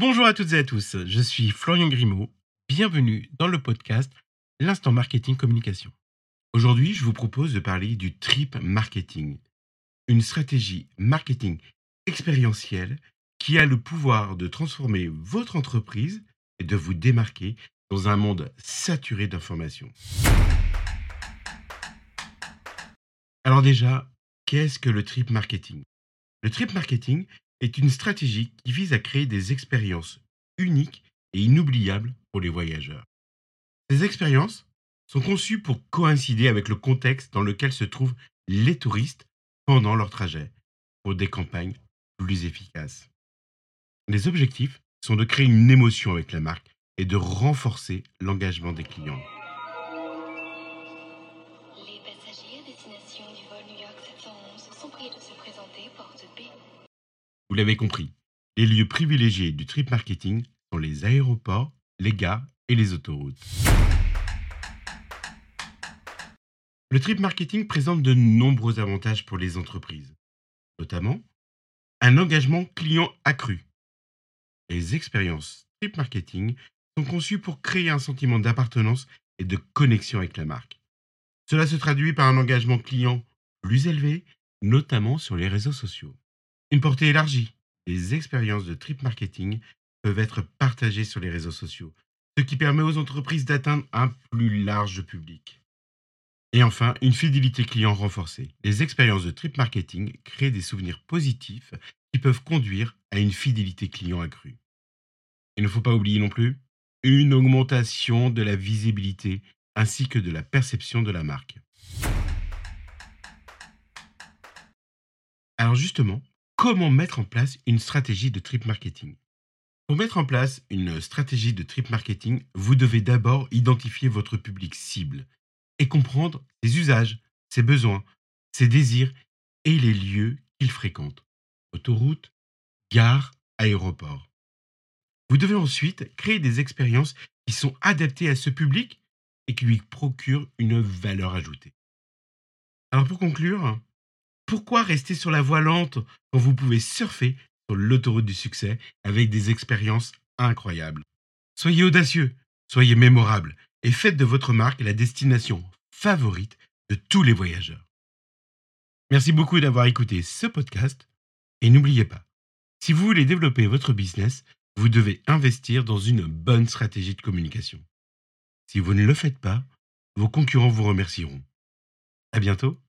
Bonjour à toutes et à tous, je suis Florian Grimaud. Bienvenue dans le podcast L'instant marketing communication. Aujourd'hui, je vous propose de parler du trip marketing, une stratégie marketing expérientielle qui a le pouvoir de transformer votre entreprise et de vous démarquer dans un monde saturé d'informations. Alors déjà, qu'est-ce que le trip marketing? Le trip marketing est une stratégie qui vise à créer des expériences uniques et inoubliables pour les voyageurs. Ces expériences sont conçues pour coïncider avec le contexte dans lequel se trouvent les touristes pendant leur trajet, pour des campagnes plus efficaces. Les objectifs sont de créer une émotion avec la marque et de renforcer l'engagement des clients. Les passagers à destination du vol New York 711 sont priés de se présenter porte B. Vous l'avez compris, les lieux privilégiés du trip marketing sont les aéroports, les gares et les autoroutes. Le trip marketing présente de nombreux avantages pour les entreprises, notamment un engagement client accru. Les expériences trip marketing sont conçues pour créer un sentiment d'appartenance et de connexion avec la marque. Cela se traduit par un engagement client plus élevé, notamment sur les réseaux sociaux. Une portée élargie. Les expériences de trip marketing peuvent être partagées sur les réseaux sociaux, ce qui permet aux entreprises d'atteindre un plus large public. Et enfin, une fidélité client renforcée. Les expériences de trip marketing créent des souvenirs positifs qui peuvent conduire à une fidélité client accrue. Il ne faut pas oublier non plus une augmentation de la visibilité ainsi que de la perception de la marque. Alors justement, comment mettre en place une stratégie de trip marketing Pour mettre en place une stratégie de trip marketing, vous devez d'abord identifier votre public cible et comprendre ses usages, ses besoins, ses désirs et les lieux qu'il fréquente. Autoroute, gare, aéroport. Vous devez ensuite créer des expériences qui sont adaptées à ce public et qui lui procurent une valeur ajoutée. Alors pour conclure, pourquoi rester sur la voie lente quand vous pouvez surfer sur l'autoroute du succès avec des expériences incroyables? Soyez audacieux, soyez mémorable et faites de votre marque la destination favorite de tous les voyageurs. Merci beaucoup d'avoir écouté ce podcast et n'oubliez pas, si vous voulez développer votre business, vous devez investir dans une bonne stratégie de communication. Si vous ne le faites pas, vos concurrents vous remercieront. À bientôt